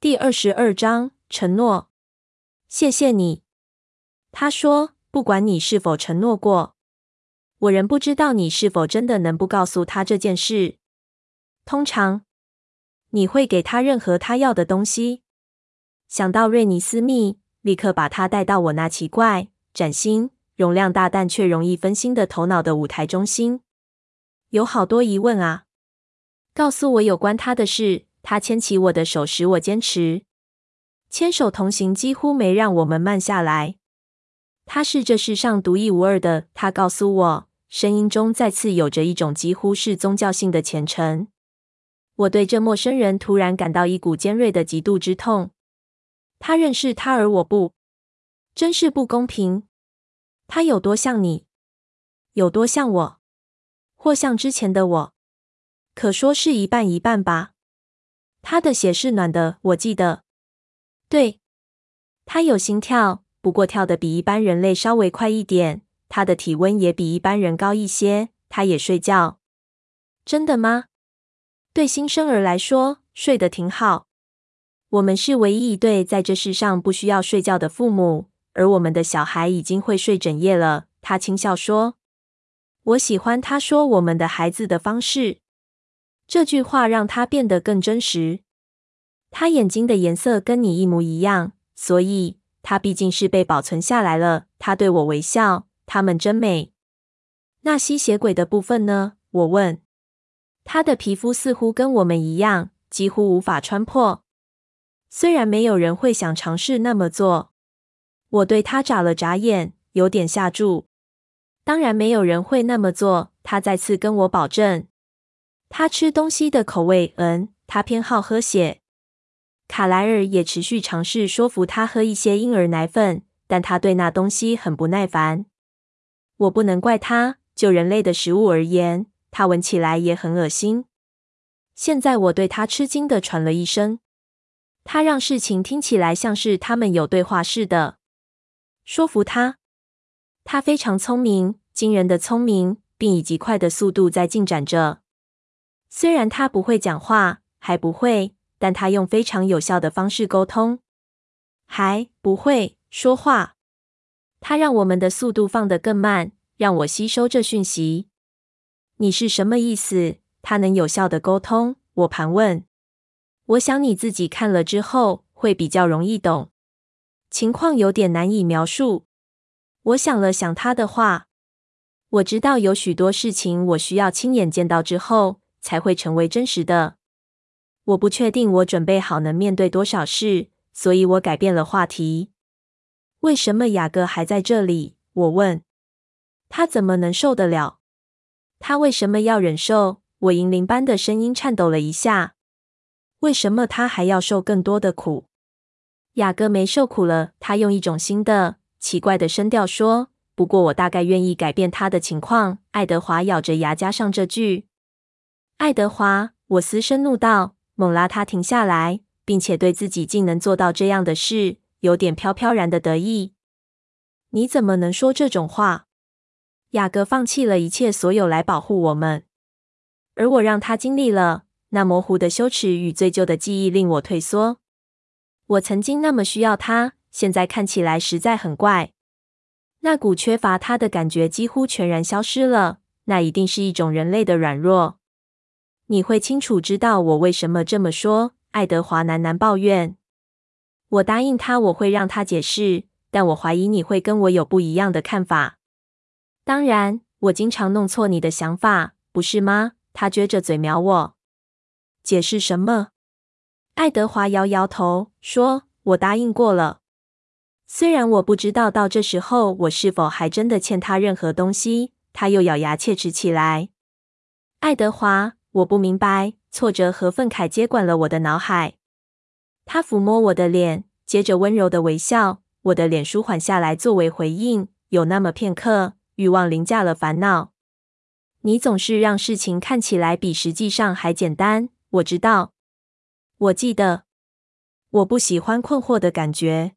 第二十二章承诺。谢谢你，他说。不管你是否承诺过，我仍不知道你是否真的能不告诉他这件事。通常，你会给他任何他要的东西。想到瑞尼斯密，立刻把他带到我那奇怪、崭新、容量大但却容易分心的头脑的舞台中心。有好多疑问啊！告诉我有关他的事。他牵起我的手，使我坚持。牵手同行几乎没让我们慢下来。他是这世上独一无二的，他告诉我，声音中再次有着一种几乎是宗教性的虔诚。我对这陌生人突然感到一股尖锐的嫉妒之痛。他认识他，而我不，真是不公平。他有多像你？有多像我？或像之前的我？可说是一半一半吧。他的血是暖的，我记得。对，他有心跳。不过跳得比一般人类稍微快一点，他的体温也比一般人高一些。他也睡觉。真的吗？对新生儿来说，睡得挺好。我们是唯一一对在这世上不需要睡觉的父母，而我们的小孩已经会睡整夜了。他轻笑说：“我喜欢他说我们的孩子的方式。”这句话让他变得更真实。他眼睛的颜色跟你一模一样，所以。他毕竟是被保存下来了。他对我微笑，他们真美。那吸血鬼的部分呢？我问。他的皮肤似乎跟我们一样，几乎无法穿破。虽然没有人会想尝试那么做。我对他眨了眨眼，有点吓住。当然没有人会那么做。他再次跟我保证。他吃东西的口味，嗯，他偏好喝血。卡莱尔也持续尝试说服他喝一些婴儿奶粉，但他对那东西很不耐烦。我不能怪他，就人类的食物而言，他闻起来也很恶心。现在我对他吃惊地喘了一声。他让事情听起来像是他们有对话似的。说服他，他非常聪明，惊人的聪明，并以极快的速度在进展着。虽然他不会讲话，还不会。但他用非常有效的方式沟通，还不会说话。他让我们的速度放得更慢，让我吸收这讯息。你是什么意思？他能有效的沟通？我盘问。我想你自己看了之后会比较容易懂。情况有点难以描述。我想了想他的话。我知道有许多事情我需要亲眼见到之后才会成为真实的。我不确定我准备好能面对多少事，所以我改变了话题。为什么雅各还在这里？我问。他怎么能受得了？他为什么要忍受？我银铃般的声音颤抖了一下。为什么他还要受更多的苦？雅各没受苦了。他用一种新的、奇怪的声调说。不过我大概愿意改变他的情况。爱德华咬着牙加上这句。爱德华，我嘶声怒道。猛拉他停下来，并且对自己竟能做到这样的事，有点飘飘然的得意。你怎么能说这种话？雅各放弃了一切所有来保护我们，而我让他经历了。那模糊的羞耻与罪疚的记忆令我退缩。我曾经那么需要他，现在看起来实在很怪。那股缺乏他的感觉几乎全然消失了。那一定是一种人类的软弱。你会清楚知道我为什么这么说。爱德华喃喃抱怨。我答应他，我会让他解释，但我怀疑你会跟我有不一样的看法。当然，我经常弄错你的想法，不是吗？他撅着嘴瞄我。解释什么？爱德华摇摇头说：“我答应过了。虽然我不知道到这时候我是否还真的欠他任何东西。”他又咬牙切齿起来。爱德华。我不明白，挫折和愤慨接管了我的脑海。他抚摸我的脸，接着温柔的微笑。我的脸舒缓下来作为回应。有那么片刻，欲望凌驾了烦恼。你总是让事情看起来比实际上还简单。我知道，我记得，我不喜欢困惑的感觉。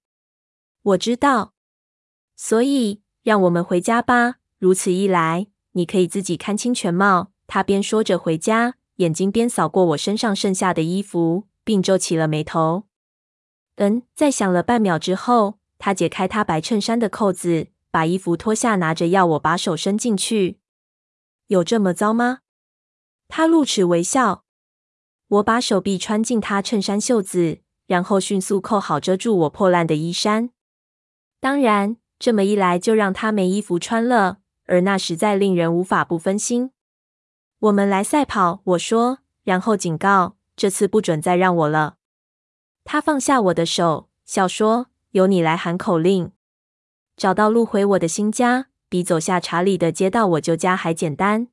我知道，所以让我们回家吧。如此一来，你可以自己看清全貌。他边说着“回家”，眼睛边扫过我身上剩下的衣服，并皱起了眉头。嗯，在想了半秒之后，他解开他白衬衫的扣子，把衣服脱下，拿着要我把手伸进去。有这么糟吗？他露齿微笑。我把手臂穿进他衬衫袖子，然后迅速扣好遮住我破烂的衣衫。当然，这么一来就让他没衣服穿了，而那实在令人无法不分心。我们来赛跑，我说，然后警告：这次不准再让我了。他放下我的手，笑说：“由你来喊口令。”找到路回我的新家，比走下查理的街道我旧家还简单。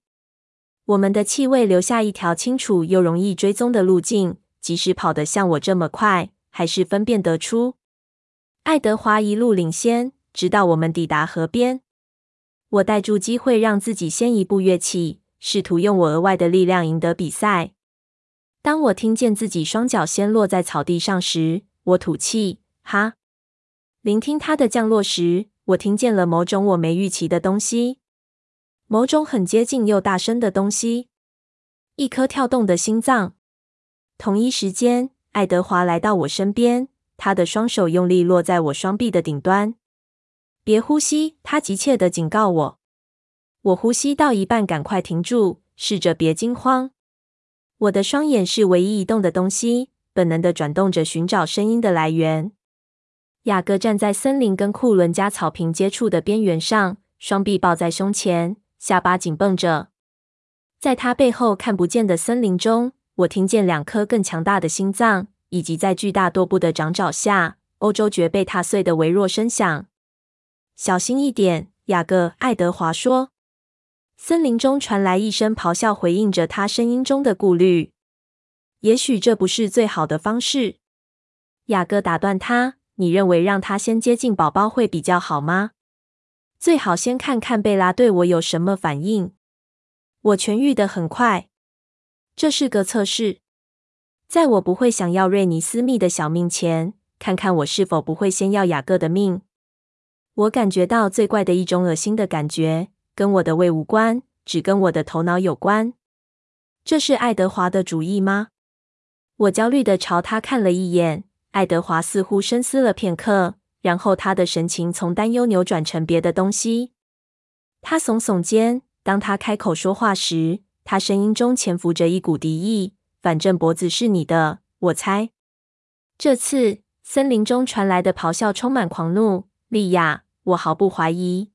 我们的气味留下一条清楚又容易追踪的路径，即使跑得像我这么快，还是分辨得出。爱德华一路领先，直到我们抵达河边。我逮住机会让自己先一步跃起，试图用我额外的力量赢得比赛。当我听见自己双脚先落在草地上时，我吐气，哈。聆听它的降落时，我听见了某种我没预期的东西，某种很接近又大声的东西，一颗跳动的心脏。同一时间，爱德华来到我身边，他的双手用力落在我双臂的顶端。别呼吸，他急切地警告我。我呼吸到一半，赶快停住，试着别惊慌。我的双眼是唯一移动的东西，本能地转动着寻找声音的来源。雅各站在森林跟库伦加草坪接触的边缘上，双臂抱在胸前，下巴紧绷着。在他背后看不见的森林中，我听见两颗更强大的心脏，以及在巨大踱步的掌爪下，欧洲蕨被踏碎的微弱声响。小心一点，雅各，爱德华说。森林中传来一声咆哮，回应着他声音中的顾虑。也许这不是最好的方式。雅各打断他。你认为让他先接近宝宝会比较好吗？最好先看看贝拉对我有什么反应。我痊愈的很快。这是个测试，在我不会想要瑞尼斯密的小命前，看看我是否不会先要雅各的命。我感觉到最怪的一种恶心的感觉，跟我的胃无关，只跟我的头脑有关。这是爱德华的主意吗？我焦虑地朝他看了一眼。爱德华似乎深思了片刻，然后他的神情从担忧扭转成别的东西。他耸耸肩，当他开口说话时，他声音中潜伏着一股敌意。反正脖子是你的，我猜。这次森林中传来的咆哮充满狂怒。莉亚，我毫不怀疑。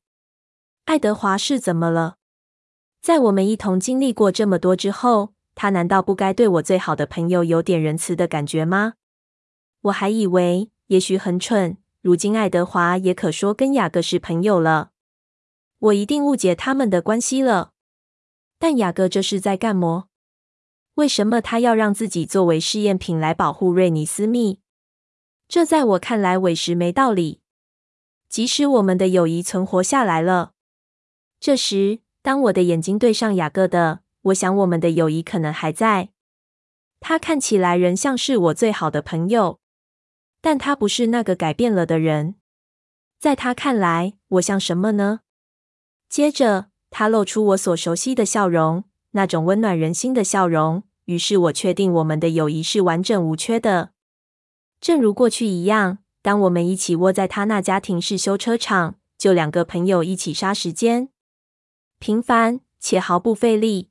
爱德华是怎么了？在我们一同经历过这么多之后，他难道不该对我最好的朋友有点仁慈的感觉吗？我还以为，也许很蠢。如今爱德华也可说跟雅各是朋友了。我一定误解他们的关系了。但雅各这是在干么？为什么他要让自己作为试验品来保护瑞尼斯密？这在我看来委实没道理。即使我们的友谊存活下来了，这时当我的眼睛对上雅各的，我想我们的友谊可能还在。他看起来仍像是我最好的朋友。但他不是那个改变了的人，在他看来，我像什么呢？接着，他露出我所熟悉的笑容，那种温暖人心的笑容。于是我确定我们的友谊是完整无缺的，正如过去一样。当我们一起窝在他那家庭式修车厂，就两个朋友一起杀时间，平凡且毫不费力。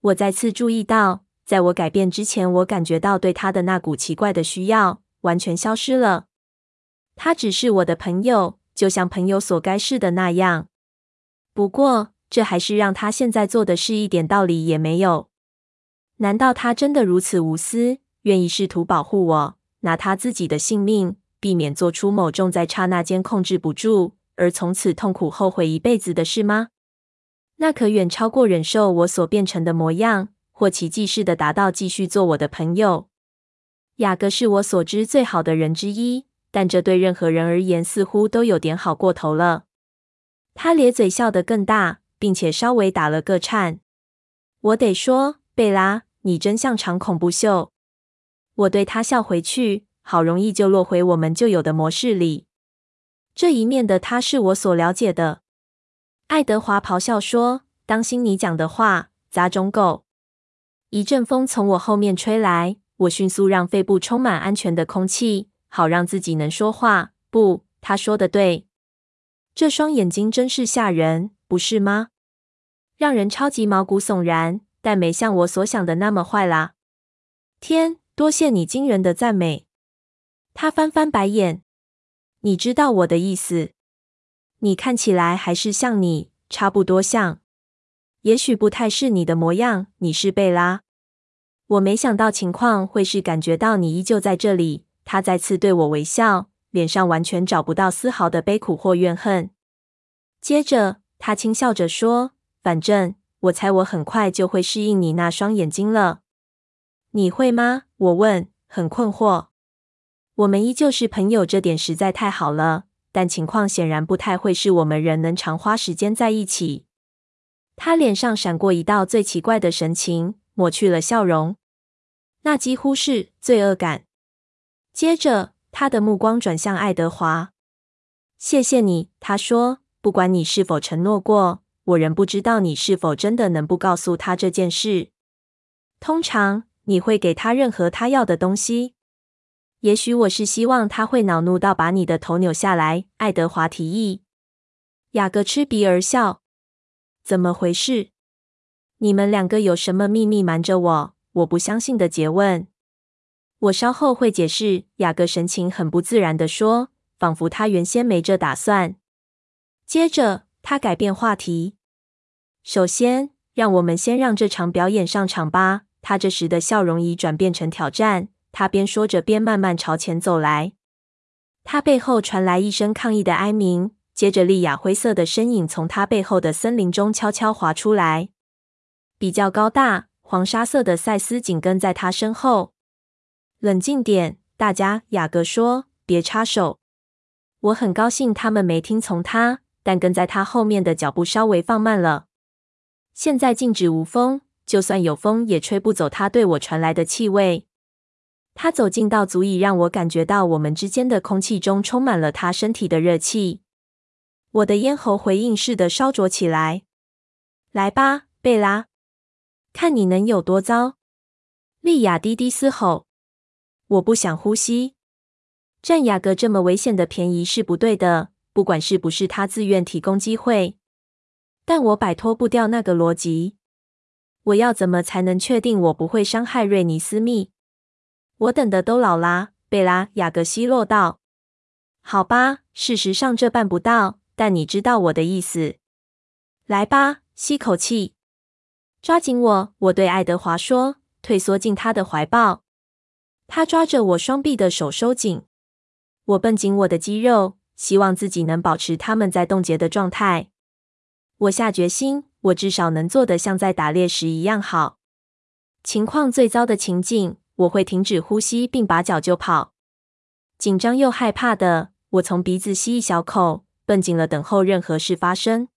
我再次注意到，在我改变之前，我感觉到对他的那股奇怪的需要。完全消失了。他只是我的朋友，就像朋友所该是的那样。不过，这还是让他现在做的事一点道理也没有。难道他真的如此无私，愿意试图保护我，拿他自己的性命，避免做出某种在刹那间控制不住，而从此痛苦后悔一辈子的事吗？那可远超过忍受我所变成的模样，或奇迹似的达到继续做我的朋友。雅各是我所知最好的人之一，但这对任何人而言似乎都有点好过头了。他咧嘴笑得更大，并且稍微打了个颤。我得说，贝拉，你真像场恐怖秀。我对他笑回去，好容易就落回我们旧有的模式里。这一面的他是我所了解的。爱德华咆哮说：“当心你讲的话，杂种狗！”一阵风从我后面吹来。我迅速让肺部充满安全的空气，好让自己能说话。不，他说的对，这双眼睛真是吓人，不是吗？让人超级毛骨悚然，但没像我所想的那么坏啦。天，多谢你惊人的赞美。他翻翻白眼。你知道我的意思。你看起来还是像你，差不多像。也许不太是你的模样。你是贝拉。我没想到情况会是感觉到你依旧在这里。他再次对我微笑，脸上完全找不到丝毫的悲苦或怨恨。接着，他轻笑着说：“反正我猜我很快就会适应你那双眼睛了。”你会吗？我问，很困惑。我们依旧是朋友，这点实在太好了。但情况显然不太会是我们仍能常花时间在一起。他脸上闪过一道最奇怪的神情，抹去了笑容，那几乎是罪恶感。接着，他的目光转向爱德华。谢谢你，他说。不管你是否承诺过，我仍不知道你是否真的能不告诉他这件事。通常，你会给他任何他要的东西。也许我是希望他会恼怒到把你的头扭下来。爱德华提议。雅各嗤鼻而笑。怎么回事？你们两个有什么秘密瞒着我？我不相信的诘问。我稍后会解释。雅各神情很不自然地说，仿佛他原先没这打算。接着，他改变话题。首先，让我们先让这场表演上场吧。他这时的笑容已转变成挑战。他边说着，边慢慢朝前走来。他背后传来一声抗议的哀鸣，接着莉亚灰色的身影从他背后的森林中悄悄滑出来。比较高大、黄沙色的赛斯紧跟在他身后。冷静点，大家，雅各说，别插手。我很高兴他们没听从他，但跟在他后面的脚步稍微放慢了。现在静止无风，就算有风也吹不走他对我传来的气味。他走近到足以让我感觉到我们之间的空气中充满了他身体的热气。我的咽喉回应似的烧灼起来。来吧，贝拉，看你能有多糟！莉亚低低嘶吼。我不想呼吸。占雅各这么危险的便宜是不对的，不管是不是他自愿提供机会。但我摆脱不掉那个逻辑。我要怎么才能确定我不会伤害瑞尼斯密？我等的都老啦，贝拉。雅各奚落道。好吧，事实上这办不到，但你知道我的意思。来吧，吸口气，抓紧我。我对爱德华说，退缩进他的怀抱。他抓着我双臂的手收紧，我绷紧我的肌肉，希望自己能保持他们在冻结的状态。我下决心，我至少能做得像在打猎时一样好。情况最糟的情景，我会停止呼吸并拔脚就跑。紧张又害怕的，我从鼻子吸一小口，绷紧了，等候任何事发生。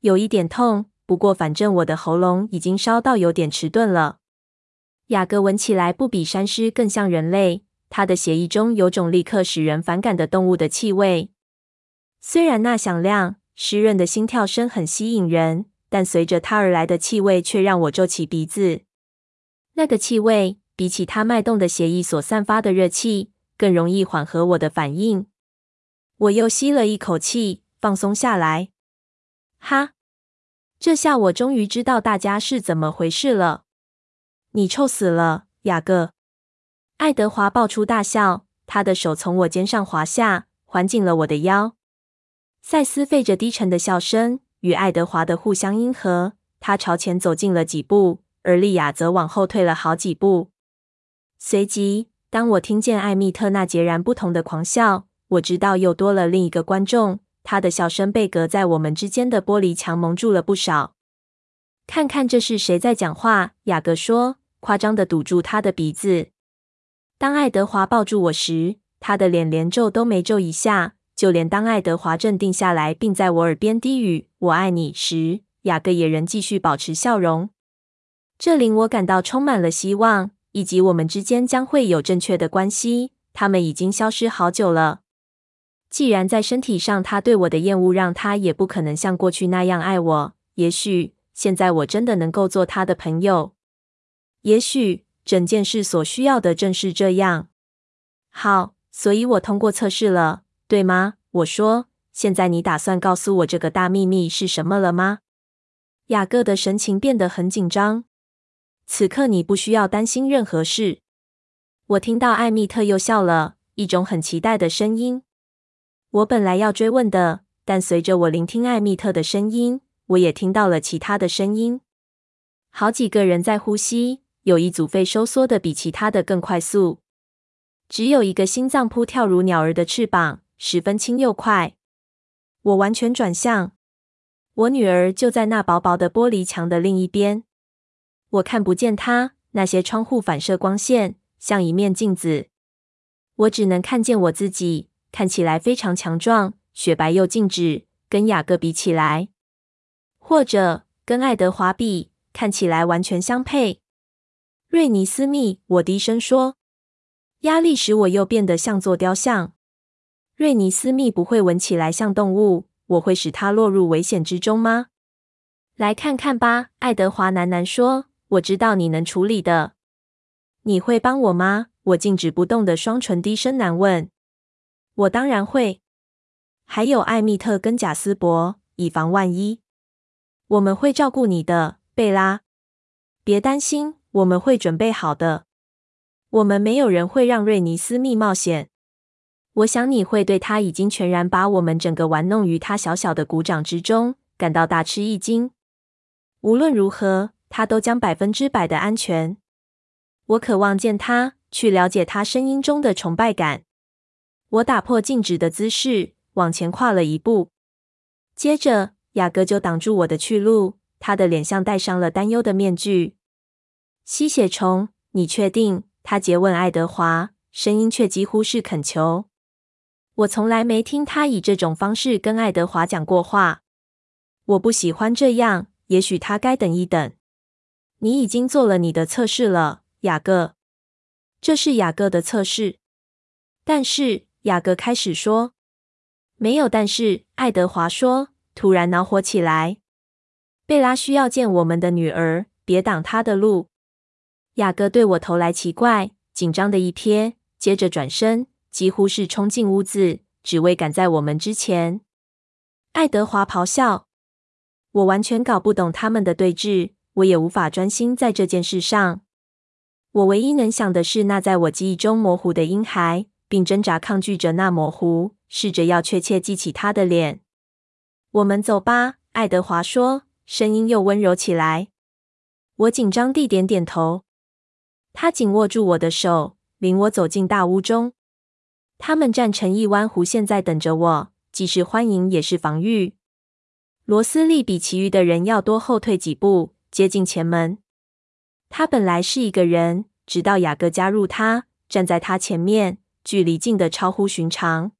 有一点痛，不过反正我的喉咙已经烧到有点迟钝了。雅各闻起来不比山狮更像人类，他的血液中有种立刻使人反感的动物的气味。虽然那响亮、湿润的心跳声很吸引人，但随着他而来的气味却让我皱起鼻子。那个气味比起他脉动的血液所散发的热气，更容易缓和我的反应。我又吸了一口气，放松下来。哈，这下我终于知道大家是怎么回事了。你臭死了，雅各！爱德华爆出大笑，他的手从我肩上滑下，环紧了我的腰。赛斯费着低沉的笑声，与爱德华的互相应和。他朝前走近了几步，而莉亚则往后退了好几步。随即，当我听见艾蜜特那截然不同的狂笑，我知道又多了另一个观众。他的笑声被隔在我们之间的玻璃墙蒙住了不少。看看这是谁在讲话？雅各说。夸张的堵住他的鼻子。当爱德华抱住我时，他的脸连皱都没皱一下。就连当爱德华镇定下来，并在我耳边低语“我爱你”时，雅各也仍继续保持笑容。这令我感到充满了希望，以及我们之间将会有正确的关系。他们已经消失好久了。既然在身体上他对我的厌恶让他也不可能像过去那样爱我，也许现在我真的能够做他的朋友。也许整件事所需要的正是这样。好，所以我通过测试了，对吗？我说。现在你打算告诉我这个大秘密是什么了吗？雅各的神情变得很紧张。此刻你不需要担心任何事。我听到艾蜜特又笑了，一种很期待的声音。我本来要追问的，但随着我聆听艾蜜特的声音，我也听到了其他的声音。好几个人在呼吸，有一组肺收缩的比其他的更快速，只有一个心脏扑跳如鸟儿的翅膀，十分轻又快。我完全转向，我女儿就在那薄薄的玻璃墙的另一边。我看不见它，那些窗户反射光线，像一面镜子。我只能看见我自己，看起来非常强壮，雪白又静止，跟雅各比起来，或者跟爱德华比，看起来完全相配。瑞尼斯密，我低声说，压力使我又变得像座雕像。瑞尼斯密不会闻起来像动物，我会使它落入危险之中吗？来看看吧，爱德华喃喃说。我知道你能处理的。你会帮我吗？我静止不动的双唇低声难问。我当然会。还有艾蜜特跟贾斯伯，以防万一。我们会照顾你的，贝拉。别担心，我们会准备好的。我们没有人会让瑞尼斯密冒险。我想你会对他已经全然把我们整个玩弄于他小小的鼓掌之中感到大吃一惊。无论如何，他都将百分之百的安全。我渴望见他，去了解他声音中的崇拜感。我打破静止的姿势，往前跨了一步。接着，雅各就挡住我的去路，他的脸上戴上了担忧的面具。吸血虫，你确定？他诘问爱德华，声音却几乎是恳求。我从来没听他以这种方式跟爱德华讲过话。我不喜欢这样。也许他该等一等。你已经做了你的测试了，雅各。这是雅各的测试。但是，雅各开始说。没有但是，爱德华说，突然恼火起来。贝拉需要见我们的女儿，别挡她的路。雅各对我投来奇怪、紧张的一瞥，接着转身。几乎是冲进屋子，只为赶在我们之前。爱德华咆哮：“我完全搞不懂他们的对峙，我也无法专心在这件事上。我唯一能想的是那在我记忆中模糊的婴孩，并挣扎抗拒着那模糊，试着要确切记起他的脸。”“我们走吧。”爱德华说，声音又温柔起来。我紧张地点点头。他紧握住我的手，领我走进大屋中。他们站成一弯弧线在等着我，既是欢迎也是防御。罗斯利比其余的人要多后退几步，接近前门。他本来是一个人，直到雅各加入他，站在他前面，距离近得超乎寻常。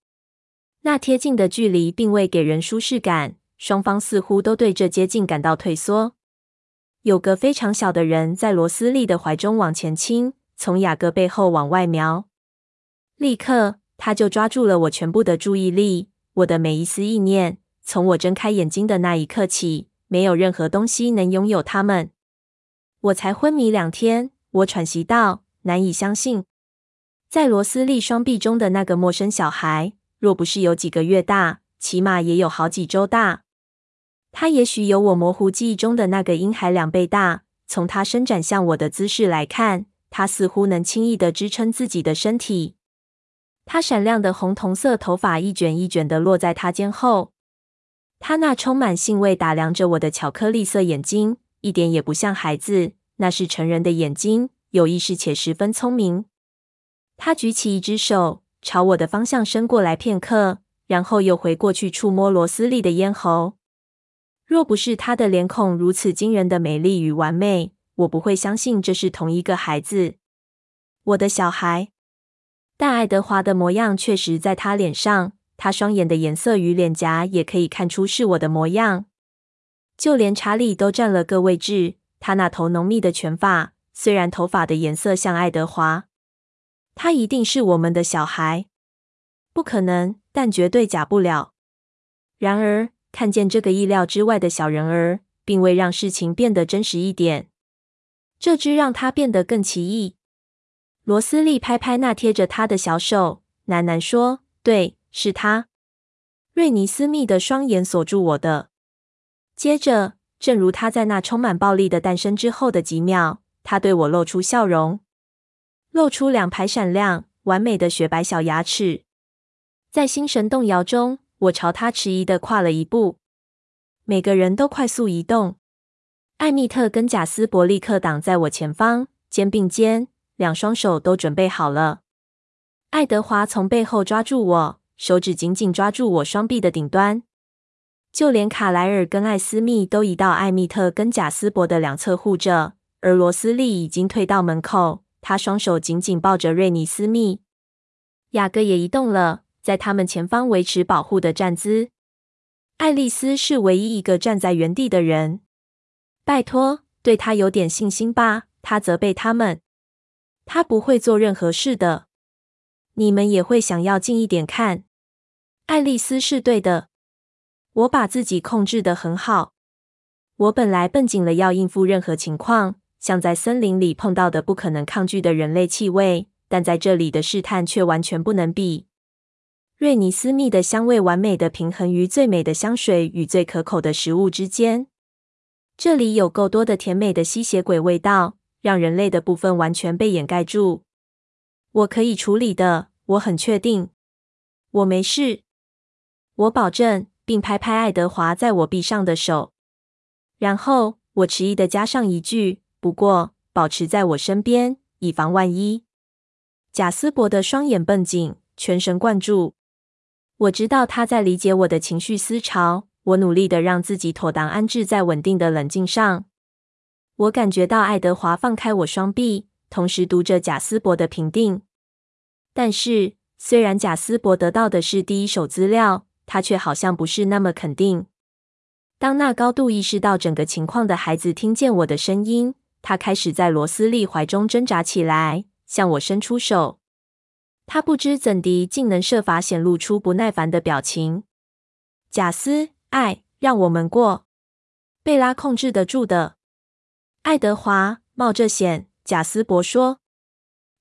那贴近的距离并未给人舒适感，双方似乎都对这接近感到退缩。有个非常小的人在罗斯利的怀中往前倾，从雅各背后往外瞄，立刻。他就抓住了我全部的注意力，我的每一丝意念。从我睁开眼睛的那一刻起，没有任何东西能拥有它们。我才昏迷两天，我喘息道：“难以相信，在罗斯利双臂中的那个陌生小孩，若不是有几个月大，起码也有好几周大。他也许有我模糊记忆中的那个婴孩两倍大。从他伸展向我的姿势来看，他似乎能轻易的支撑自己的身体。”他闪亮的红铜色头发一卷一卷的落在他肩后，他那充满兴味打量着我的巧克力色眼睛，一点也不像孩子，那是成人的眼睛，有意识且十分聪明。他举起一只手，朝我的方向伸过来片刻，然后又回过去触摸罗斯利的咽喉。若不是他的脸孔如此惊人的美丽与完美，我不会相信这是同一个孩子，我的小孩。但爱德华的模样确实在他脸上，他双眼的颜色与脸颊也可以看出是我的模样。就连查理都占了个位置。他那头浓密的卷发，虽然头发的颜色像爱德华，他一定是我们的小孩。不可能，但绝对假不了。然而，看见这个意料之外的小人儿，并未让事情变得真实一点，这只让他变得更奇异。罗斯利拍拍那贴着他的小手，喃喃说：“对，是他。”瑞尼斯密的双眼锁住我的。接着，正如他在那充满暴力的诞生之后的几秒，他对我露出笑容，露出两排闪亮、完美的雪白小牙齿。在心神动摇中，我朝他迟疑的跨了一步。每个人都快速移动。艾蜜特跟贾斯伯立刻挡在我前方，肩并肩，两双手都准备好了。爱德华从背后抓住我，手指紧紧抓住我双臂的顶端。就连卡莱尔跟艾斯密都移到艾蜜特跟贾斯伯的两侧护着，而罗斯利已经退到门口，他双手紧紧抱着瑞尼斯密。雅各也移动了，在他们前方维持保护的站姿。爱丽丝是唯一一个站在原地的人。拜托，对他有点信心吧，他责备他们。他不会做任何事的。你们也会想要近一点看。爱丽丝是对的。我把自己控制得很好。我本来绷紧了，要应付任何情况，像在森林里碰到的不可能抗拒的人类气味，但在这里的试探却完全不能比。瑞尼斯密的香味完美的平衡于最美的香水与最可口的食物之间。这里有够多的甜美的吸血鬼味道，让人类的部分完全被掩盖住。我可以处理的，我很确定。我没事，我保证。并拍拍爱德华在我臂上的手，然后我迟疑的加上一句：“不过，保持在我身边，以防万一。”贾斯伯的双眼绷紧，全神贯注。我知道他在理解我的情绪思潮。我努力的让自己妥当安置在稳定的冷静上。我感觉到爱德华放开我双臂，同时读着贾斯伯的评定。但是，虽然贾斯伯得到的是第一手资料。他却好像不是那么肯定。当那高度意识到整个情况的孩子听见我的声音，他开始在罗斯利怀中挣扎起来，向我伸出手。他不知怎地，竟能设法显露出不耐烦的表情。贾斯，爱，让我们过。贝拉控制得住的。爱德华冒着险，贾斯伯说，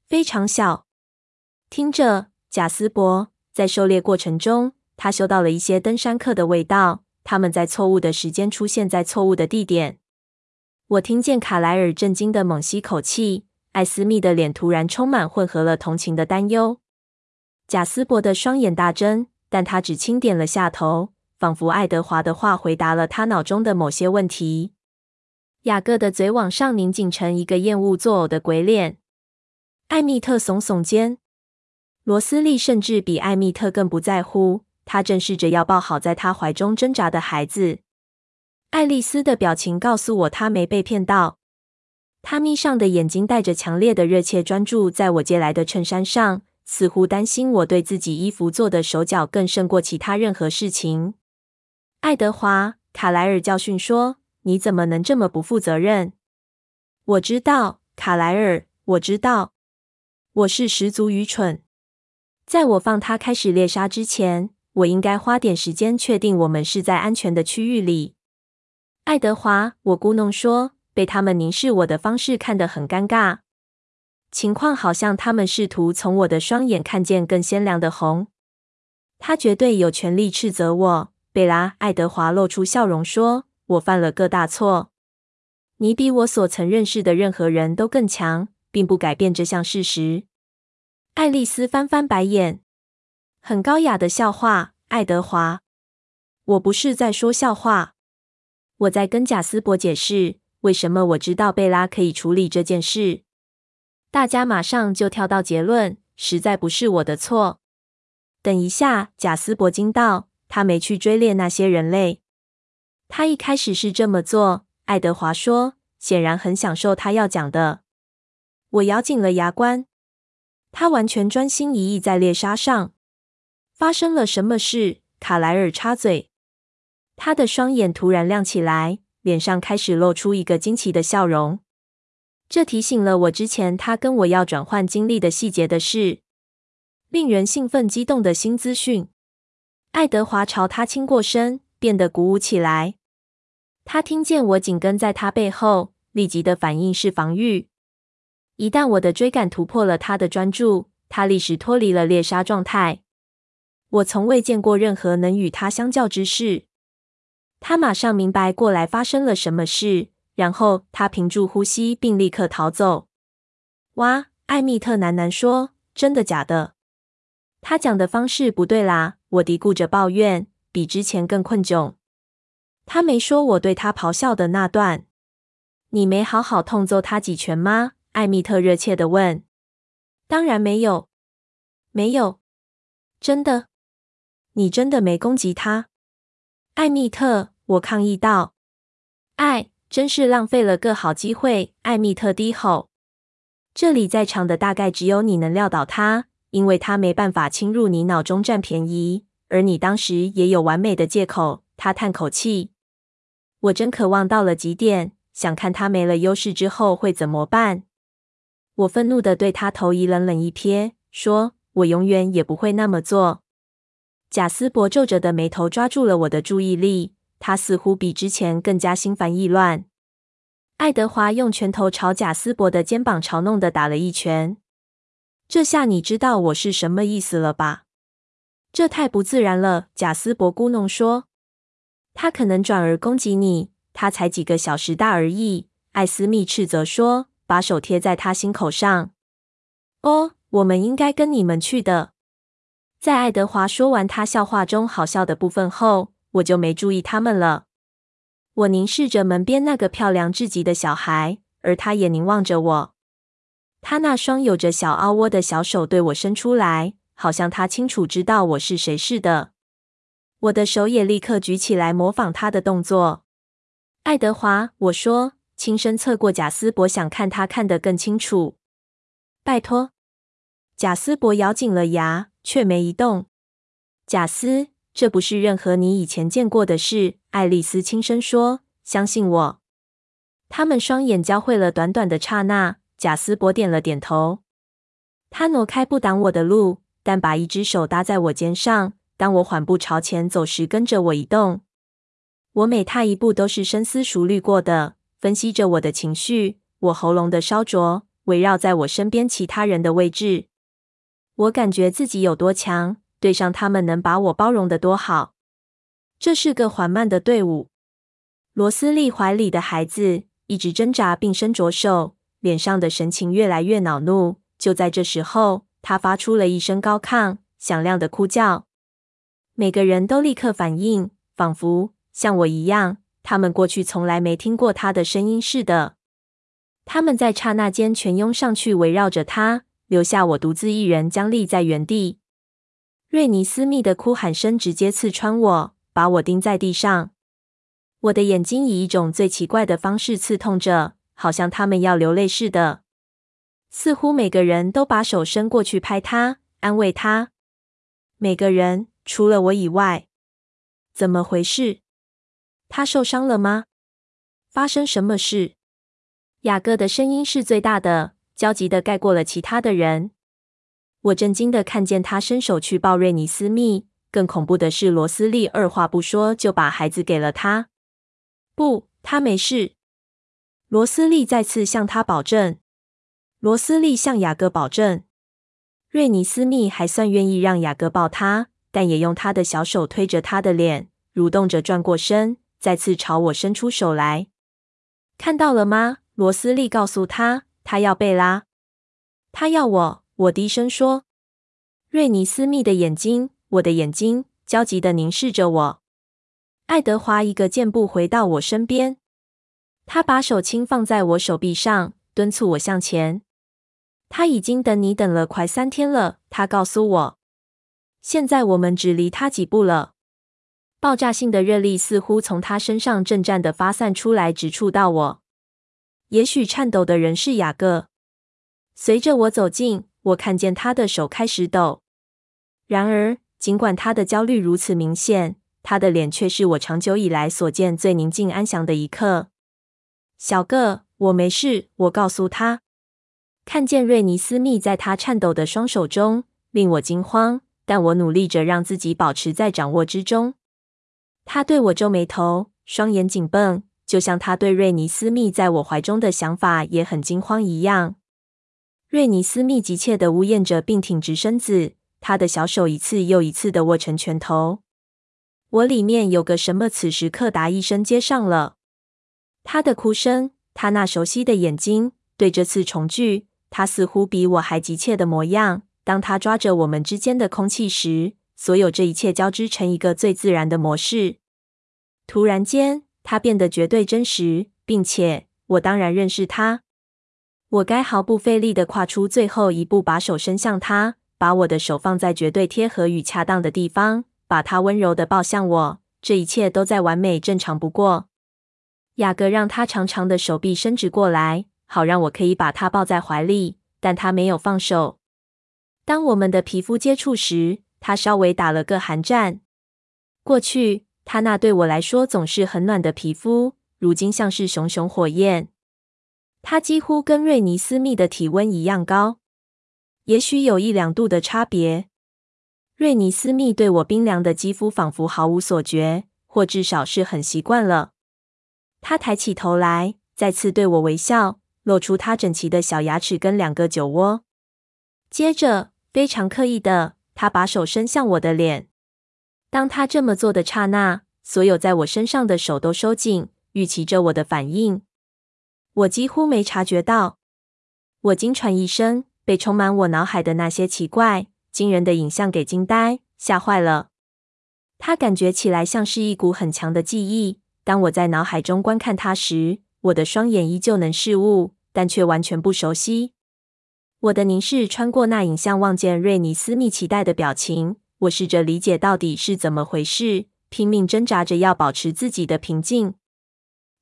非常小。听着，贾斯伯，在狩猎过程中。他嗅到了一些登山客的味道，他们在错误的时间出现在错误的地点。我听见卡莱尔震惊的猛吸口气，艾斯密的脸突然充满混合了同情的担忧。贾斯伯的双眼大睁，但他只轻点了下头，仿佛爱德华的话回答了他脑中的某些问题。雅各的嘴往上拧紧成一个厌恶作呕的鬼脸。艾密特耸耸肩，罗斯利甚至比艾密特更不在乎。他正试着要抱好在他怀中挣扎的孩子。爱丽丝的表情告诉我，她没被骗到。她眯上的眼睛带着强烈的热切专注在我借来的衬衫上，似乎担心我对自己衣服做的手脚更胜过其他任何事情。爱德华，卡莱尔教训说：“你怎么能这么不负责任？”我知道，卡莱尔，我知道，我是十足愚蠢。在我放他开始猎杀之前。我应该花点时间确定我们是在安全的区域里。爱德华，我咕哝说，被他们凝视我的方式看得很尴尬。情况好像他们试图从我的双眼看见更鲜亮的红。他绝对有权利斥责我，贝拉。爱德华露出笑容说：“我犯了个大错。你比我所曾认识的任何人都更强，并不改变这项事实。”爱丽丝翻翻白眼。很高雅的笑话，爱德华。我不是在说笑话，我在跟贾斯伯解释为什么我知道贝拉可以处理这件事。大家马上就跳到结论，实在不是我的错。等一下，贾斯伯惊道，他没去追猎那些人类。他一开始是这么做，爱德华说，显然很享受他要讲的。我咬紧了牙关。他完全专心一意在猎杀上。发生了什么事？卡莱尔插嘴。他的双眼突然亮起来，脸上开始露出一个惊奇的笑容。这提醒了我之前他跟我要转换经历的细节的事，令人兴奋激动的新资讯。爱德华朝他倾过身，变得鼓舞起来。他听见我紧跟在他背后，立即的反应是防御。一旦我的追赶突破了他的专注，他立时脱离了猎杀状态。我从未见过任何能与他相较之事。他马上明白过来发生了什么事，然后他屏住呼吸，并立刻逃走。哇！艾米特喃喃说：“真的假的？”他讲的方式不对啦，我嘀咕着抱怨，比之前更困窘。他没说我对他咆哮的那段。你没好好痛揍他几拳吗？艾米特热切地问。当然没有，没有，真的。你真的没攻击他？艾蜜特，我抗议道。哎，真是浪费了个好机会。艾蜜特低吼。这里在场的大概只有你能撂倒他。因为他没办法侵入你脑中占便宜，而你当时也有完美的借口。他叹口气。我真渴望到了极点，想看他没了优势之后会怎么办。我愤怒地对他投以冷冷一瞥，说：“我永远也不会那么做。”贾斯伯皱着的眉头抓住了我的注意力，他似乎比之前更加心烦意乱。爱德华用拳头朝贾斯伯的肩膀嘲弄地打了一拳。这下你知道我是什么意思了吧？这太不自然了，贾斯伯咕哝说。他可能转而攻击你，他才几个小时大而已。艾斯密斥责说，把手贴在他心口上。哦，我们应该跟你们去的。在爱德华说完他笑话中好笑的部分后，我就没注意他们了。我凝视着门边那个漂亮至极的小孩，而他也凝望着我。他那双有着小凹窝的小手对我伸出来，好像他清楚知道我是谁似的。我的手也立刻举起来，模仿他的动作。爱德华，我说，轻声侧过贾斯伯，想看他看得更清楚。拜托。贾斯伯咬紧了牙，却没移动。贾斯，这不是任何你以前见过的事。爱丽丝轻声说：“相信我。”他们双眼交汇了短短的刹那。贾斯伯点了点头，他挪开不挡我的路，但把一只手搭在我肩上。当我缓步朝前走时，跟着我移动。我每踏一步都是深思熟虑过的，分析着我的情绪。我喉咙的烧灼围绕在我身边其他人的位置。我感觉自己有多强，对上他们能把我包容得多好。这是个缓慢的队伍。罗斯利怀里的孩子一直挣扎并伸着手。脸上的神情越来越恼怒。就在这时候，他发出了一声高亢、响亮的哭叫。每个人都立刻反应，仿佛像我一样，他们过去从来没听过他的声音似的。他们在刹那间全拥上去，围绕着他，留下我独自一人僵立在原地。瑞尼斯密的哭喊声直接刺穿我，把我钉在地上。我的眼睛以一种最奇怪的方式刺痛着。好像他们要流泪似的，似乎每个人都把手伸过去拍他，安慰他。每个人，除了我以外。怎么回事？他受伤了吗？发生什么事？雅各的声音是最大的，焦急的盖过了其他的人。我震惊的看见他伸手去抱瑞尼斯密，更恐怖的是，罗斯利二话不说就把孩子给了他。不，他没事。罗斯利再次向他保证。罗斯利向雅各保证。瑞尼斯密还算愿意让雅各抱他，但也用他的小手推着他的脸，蠕动着转过身，再次朝我伸出手来。看到了吗？罗斯利告诉他，他要贝拉，他要我。我低声说。瑞尼斯密的眼睛，我的眼睛，焦急的凝视着我。爱德华一个箭步回到我身边。他把手轻放在我手臂上，敦促我向前。他已经等你等了快三天了，他告诉我。现在我们只离他几步了。爆炸性的热力似乎从他身上震颤的发散出来，直触到我。也许颤抖的人是雅各。随着我走近，我看见他的手开始抖。然而，尽管他的焦虑如此明显，他的脸却是我长久以来所见最宁静安详的一刻。小个，我没事。我告诉他，看见瑞尼斯密在他颤抖的双手中，令我惊慌。但我努力着让自己保持在掌握之中。他对我皱眉头，双眼紧绷，就像他对瑞尼斯密在我怀中的想法也很惊慌一样。瑞尼斯密急切地呜咽着，并挺直身子，他的小手一次又一次地握成拳头。我里面有个什么，此时柯达一声接上了他的哭声。他那熟悉的眼睛对这次重聚，他似乎比我还急切的模样。当他抓着我们之间的空气时，所有这一切交织成一个最自然的模式。突然间，他变得绝对真实，并且我当然认识他。我该毫不费力地跨出最后一步，把手伸向他，把我的手放在绝对贴合与恰当的地方，把他温柔地抱向我。这一切都再完美正常不过。雅各让他长长的手臂伸直过来，好让我可以把他抱在怀里，但他没有放手。当我们的皮肤接触时，他稍微打了个寒战。过去，他那对我来说总是很暖的皮肤，如今像是熊熊火焰。他几乎跟瑞尼斯密的体温一样高，也许有一两度的差别。瑞尼斯密对我冰凉的肌肤仿佛毫无所觉，或至少是很习惯了。他抬起头来，再次对我微笑，露出他整齐的小牙齿跟两个酒窝。接着，非常刻意的，他把手伸向我的脸。当他这么做的刹那，所有在我身上的手都收紧，预期着我的反应。我几乎没察觉到。我惊喘一声，被充满我脑海的那些奇怪、惊人的影像给惊呆、吓坏了。它感觉起来像是一股很强的记忆。当我在脑海中观看它时，我的双眼依旧能视物，但却完全不熟悉。我的凝视穿过那影像，望见瑞尼斯密期待的表情。我试着理解到底是怎么回事，拼命挣扎着要保持自己的平静。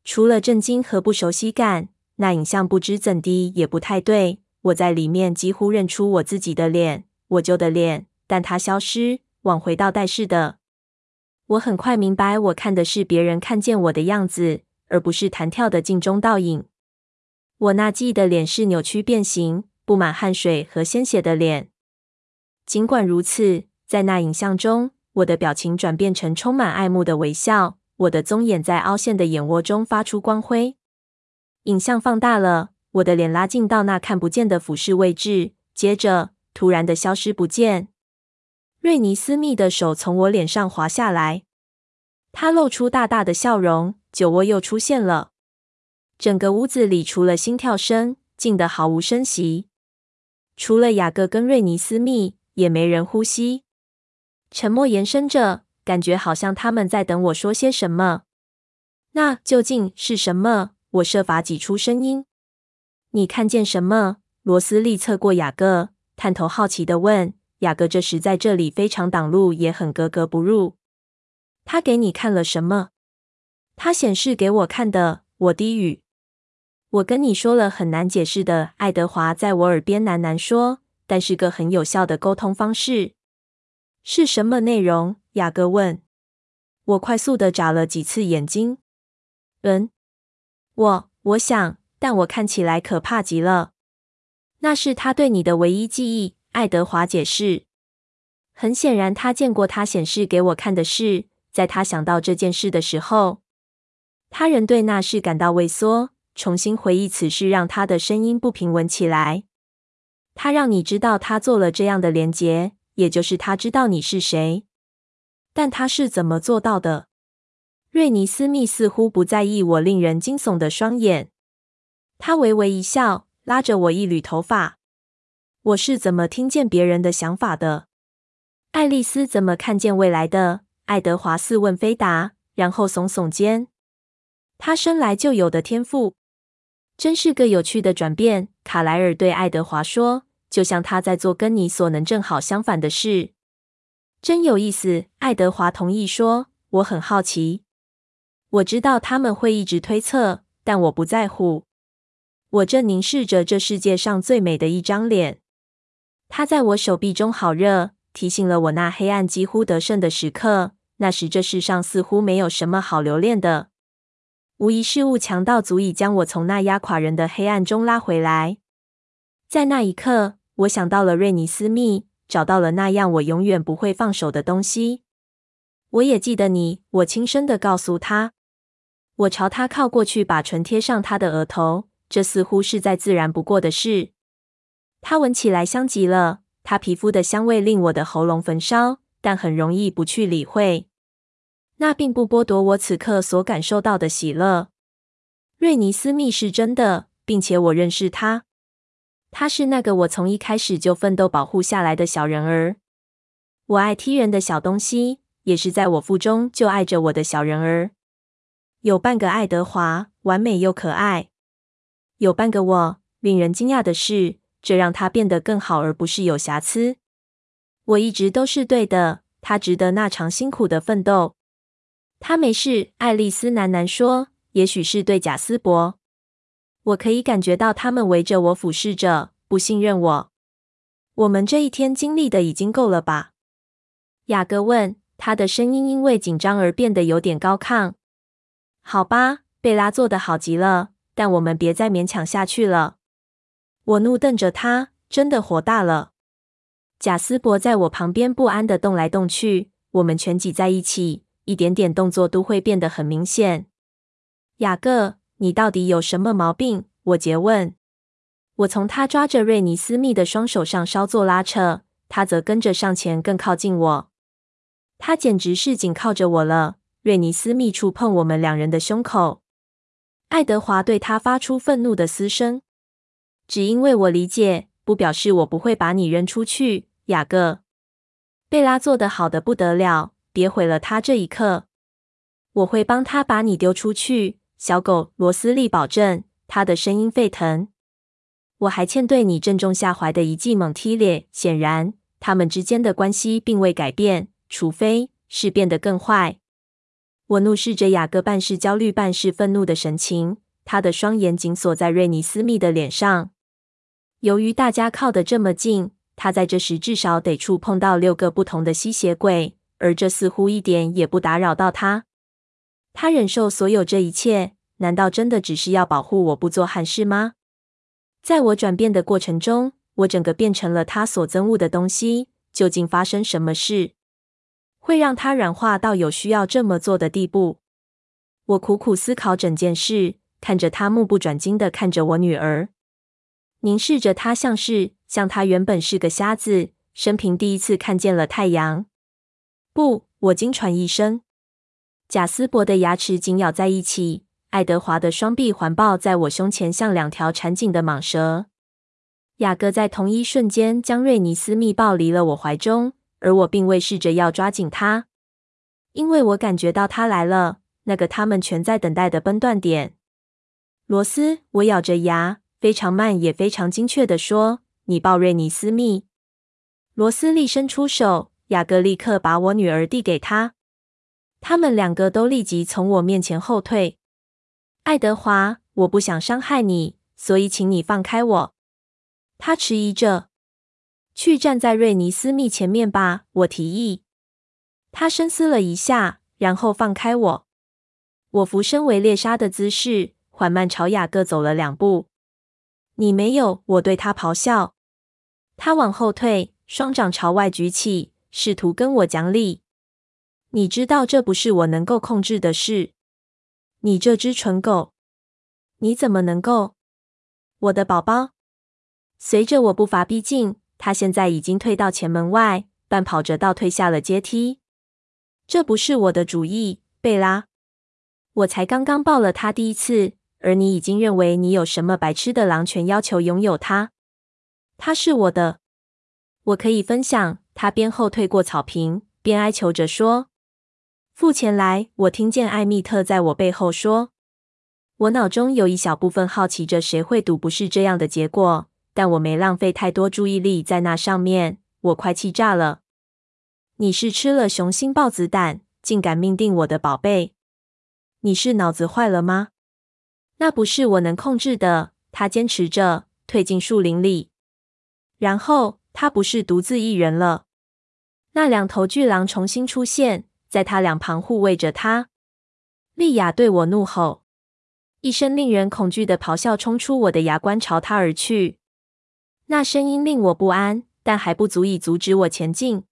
除了震惊和不熟悉感，那影像不知怎的也不太对。我在里面几乎认出我自己的脸，我旧的脸，但它消失，往回倒带似的。我很快明白，我看的是别人看见我的样子，而不是弹跳的镜中倒影。我那记忆的脸是扭曲变形、布满汗水和鲜血的脸。尽管如此，在那影像中，我的表情转变成充满爱慕的微笑，我的棕眼在凹陷的眼窝中发出光辉。影像放大了，我的脸拉近到那看不见的俯视位置，接着突然的消失不见。瑞尼斯密的手从我脸上滑下来，他露出大大的笑容，酒窝又出现了。整个屋子里除了心跳声，静得毫无声息。除了雅各跟瑞尼斯密，也没人呼吸。沉默延伸着，感觉好像他们在等我说些什么。那究竟是什么？我设法挤出声音。你看见什么？罗斯利侧过雅各，探头好奇地问。雅各这时在这里非常挡路，也很格格不入。他给你看了什么？他显示给我看的。我低语。我跟你说了很难解释的。爱德华在我耳边喃喃说，但是个很有效的沟通方式。是什么内容？雅各问。我快速的眨了几次眼睛。嗯，我我想，但我看起来可怕极了。那是他对你的唯一记忆。爱德华解释：“很显然，他见过他显示给我看的事。在他想到这件事的时候，他仍对那事感到畏缩。重新回忆此事，让他的声音不平稳起来。他让你知道他做了这样的连结，也就是他知道你是谁。但他是怎么做到的？”瑞尼斯密似乎不在意我令人惊悚的双眼，他微微一笑，拉着我一缕头发。我是怎么听见别人的想法的？爱丽丝怎么看见未来的？爱德华似问非答，然后耸耸肩。他生来就有的天赋，真是个有趣的转变。卡莱尔对爱德华说：“就像他在做跟你所能正好相反的事。”真有意思。爱德华同意说：“我很好奇。我知道他们会一直推测，但我不在乎。我正凝视着这世界上最美的一张脸。”他在我手臂中好热，提醒了我那黑暗几乎得胜的时刻。那时这世上似乎没有什么好留恋的，无疑事物强到足以将我从那压垮人的黑暗中拉回来。在那一刻，我想到了瑞尼斯密，找到了那样我永远不会放手的东西。我也记得你，我轻声地告诉他。我朝他靠过去，把唇贴上他的额头，这似乎是再自然不过的事。他闻起来香极了，他皮肤的香味令我的喉咙焚烧，但很容易不去理会。那并不剥夺我此刻所感受到的喜乐。瑞尼斯密是真的，并且我认识他。他是那个我从一开始就奋斗保护下来的小人儿。我爱踢人的小东西，也是在我腹中就爱着我的小人儿。有半个爱德华，完美又可爱；有半个我。令人惊讶的是，这让他变得更好，而不是有瑕疵。我一直都是对的，他值得那场辛苦的奋斗。他没事，爱丽丝喃喃说，也许是对贾斯伯。我可以感觉到他们围着我俯视着，不信任我。我们这一天经历的已经够了吧？雅各问，他的声音因为紧张而变得有点高亢。好吧，贝拉做的好极了，但我们别再勉强下去了。我怒瞪着他，真的火大了。贾斯伯在我旁边不安地动来动去，我们全挤在一起，一点点动作都会变得很明显。雅各，你到底有什么毛病？我诘问。我从他抓着瑞尼斯密的双手上稍作拉扯，他则跟着上前更靠近我。他简直是紧靠着我了。瑞尼斯密触碰我们两人的胸口。爱德华对他发出愤怒的嘶声。只因为我理解，不表示我不会把你扔出去，雅各。贝拉做得好的不得了，别毁了她这一刻。我会帮她把你丢出去，小狗。罗斯利保证，他的声音沸腾。我还欠对你正中下怀的一记猛踢咧。显然，他们之间的关系并未改变，除非是变得更坏。我怒视着雅各，半是焦虑，半是愤怒的神情。他的双眼紧锁在瑞尼斯密的脸上。由于大家靠得这么近，他在这时至少得触碰到六个不同的吸血鬼，而这似乎一点也不打扰到他。他忍受所有这一切，难道真的只是要保护我不做憾事吗？在我转变的过程中，我整个变成了他所憎恶的东西。究竟发生什么事，会让他软化到有需要这么做的地步？我苦苦思考整件事，看着他目不转睛的看着我女儿。凝视着他，像是像他原本是个瞎子，生平第一次看见了太阳。不，我惊喘一声。贾斯伯的牙齿紧咬在一起，爱德华的双臂环抱在我胸前，像两条缠紧的蟒蛇。雅各在同一瞬间将瑞尼斯密抱离了我怀中，而我并未试着要抓紧他，因为我感觉到他来了，那个他们全在等待的崩断点。罗斯，我咬着牙。非常慢也非常精确地说：“你抱瑞尼斯密。”罗斯立伸出手，雅各立刻把我女儿递给他。他们两个都立即从我面前后退。爱德华，我不想伤害你，所以请你放开我。他迟疑着，去站在瑞尼斯密前面吧，我提议。他深思了一下，然后放开我。我俯身为猎杀的姿势，缓慢朝雅各走了两步。你没有，我对他咆哮。他往后退，双掌朝外举起，试图跟我讲理。你知道这不是我能够控制的事。你这只蠢狗，你怎么能够？我的宝宝。随着我步伐逼近，他现在已经退到前门外，半跑着倒退下了阶梯。这不是我的主意，贝拉。我才刚刚抱了他第一次。而你已经认为你有什么白痴的狼犬要求拥有它？它是我的，我可以分享。他边后退过草坪，边哀求着说：“付钱来！”我听见艾米特在我背后说。我脑中有一小部分好奇着谁会赌不是这样的结果，但我没浪费太多注意力在那上面。我快气炸了！你是吃了雄心豹子胆，竟敢命定我的宝贝？你是脑子坏了吗？那不是我能控制的，他坚持着，退进树林里。然后他不是独自一人了。那两头巨狼重新出现，在他两旁护卫着他。莉亚对我怒吼，一声令人恐惧的咆哮冲出我的牙关，朝他而去。那声音令我不安，但还不足以阻止我前进。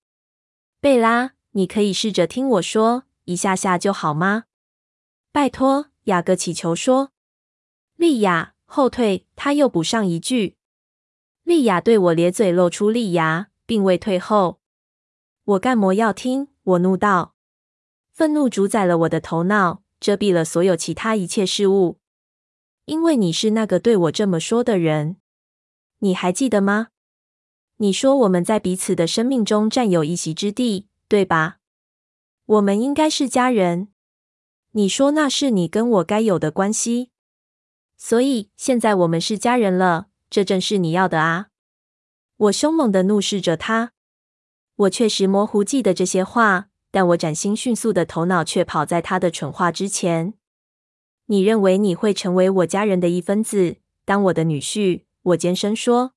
贝拉，你可以试着听我说一下下就好吗？拜托，雅各祈求说。莉亚后退，他又补上一句：“莉亚对我咧嘴，露出利牙，并未退后。我干么要听？我怒道。愤怒主宰了我的头脑，遮蔽了所有其他一切事物。因为你是那个对我这么说的人，你还记得吗？你说我们在彼此的生命中占有一席之地，对吧？我们应该是家人。你说那是你跟我该有的关系。所以现在我们是家人了，这正是你要的啊！我凶猛的怒视着他。我确实模糊记得这些话，但我崭新迅速的头脑却跑在他的蠢话之前。你认为你会成为我家人的一分子，当我的女婿？我尖声说。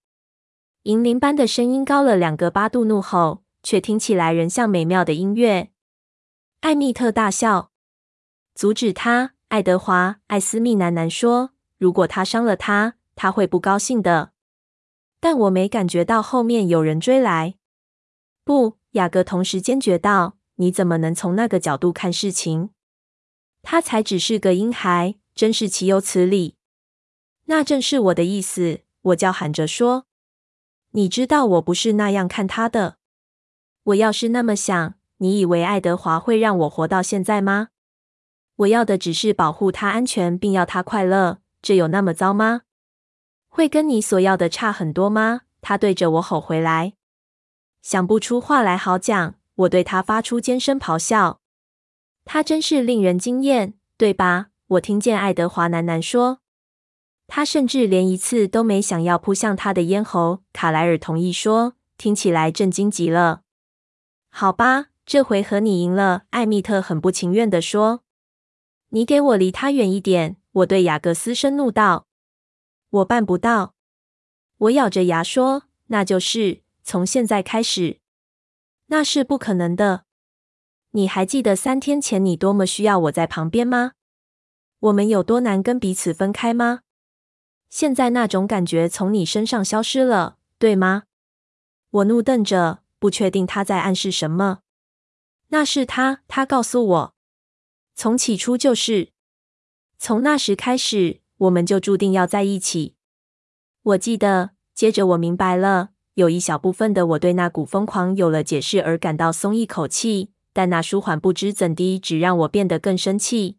银铃般的声音高了两个八度，怒吼，却听起来仍像美妙的音乐。艾蜜特大笑，阻止他。爱德华·艾斯密喃喃说：“如果他伤了他，他会不高兴的。”但我没感觉到后面有人追来。不，雅各同时坚决道：“你怎么能从那个角度看事情？他才只是个婴孩，真是岂有此理！”那正是我的意思，我叫喊着说：“你知道我不是那样看他的。我要是那么想，你以为爱德华会让我活到现在吗？我要的只是保护他安全，并要他快乐，这有那么糟吗？会跟你所要的差很多吗？”他对着我吼回来。想不出话来好讲，我对他发出尖声咆哮。他真是令人惊艳，对吧？我听见爱德华喃喃说。他甚至连一次都没想要扑向他的咽喉。卡莱尔同意说：“听起来震惊极了。”好吧，这回合你赢了。艾蜜特很不情愿地说：“你给我离他远一点！”我对雅各斯声怒道：“我办不到。”我咬着牙说：“那就是。”从现在开始，那是不可能的。你还记得三天前你多么需要我在旁边吗？我们有多难跟彼此分开吗？现在那种感觉从你身上消失了，对吗？我怒瞪着，不确定他在暗示什么。那是他，他告诉我，从起初就是，从那时开始，我们就注定要在一起。我记得，接着我明白了。有一小部分的我对那股疯狂有了解释而感到松一口气，但那舒缓不知怎的只让我变得更生气。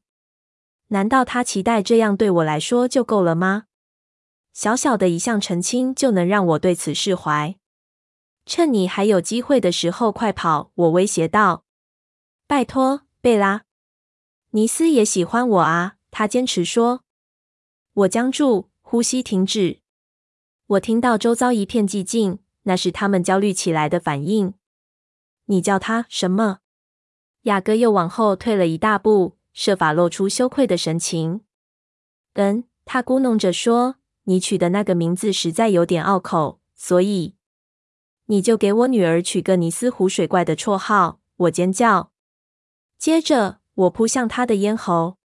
难道他期待这样对我来说就够了吗？小小的一项澄清就能让我对此释怀？趁你还有机会的时候，快跑！我威胁道。拜托，贝拉，尼斯也喜欢我啊！他坚持说。我僵住，呼吸停止。我听到周遭一片寂静，那是他们焦虑起来的反应。你叫他什么？雅各又往后退了一大步，设法露出羞愧的神情。嗯，他咕哝着说：“你取的那个名字实在有点拗口，所以你就给我女儿取个尼斯湖水怪的绰号。”我尖叫。接着，我扑向他的咽喉。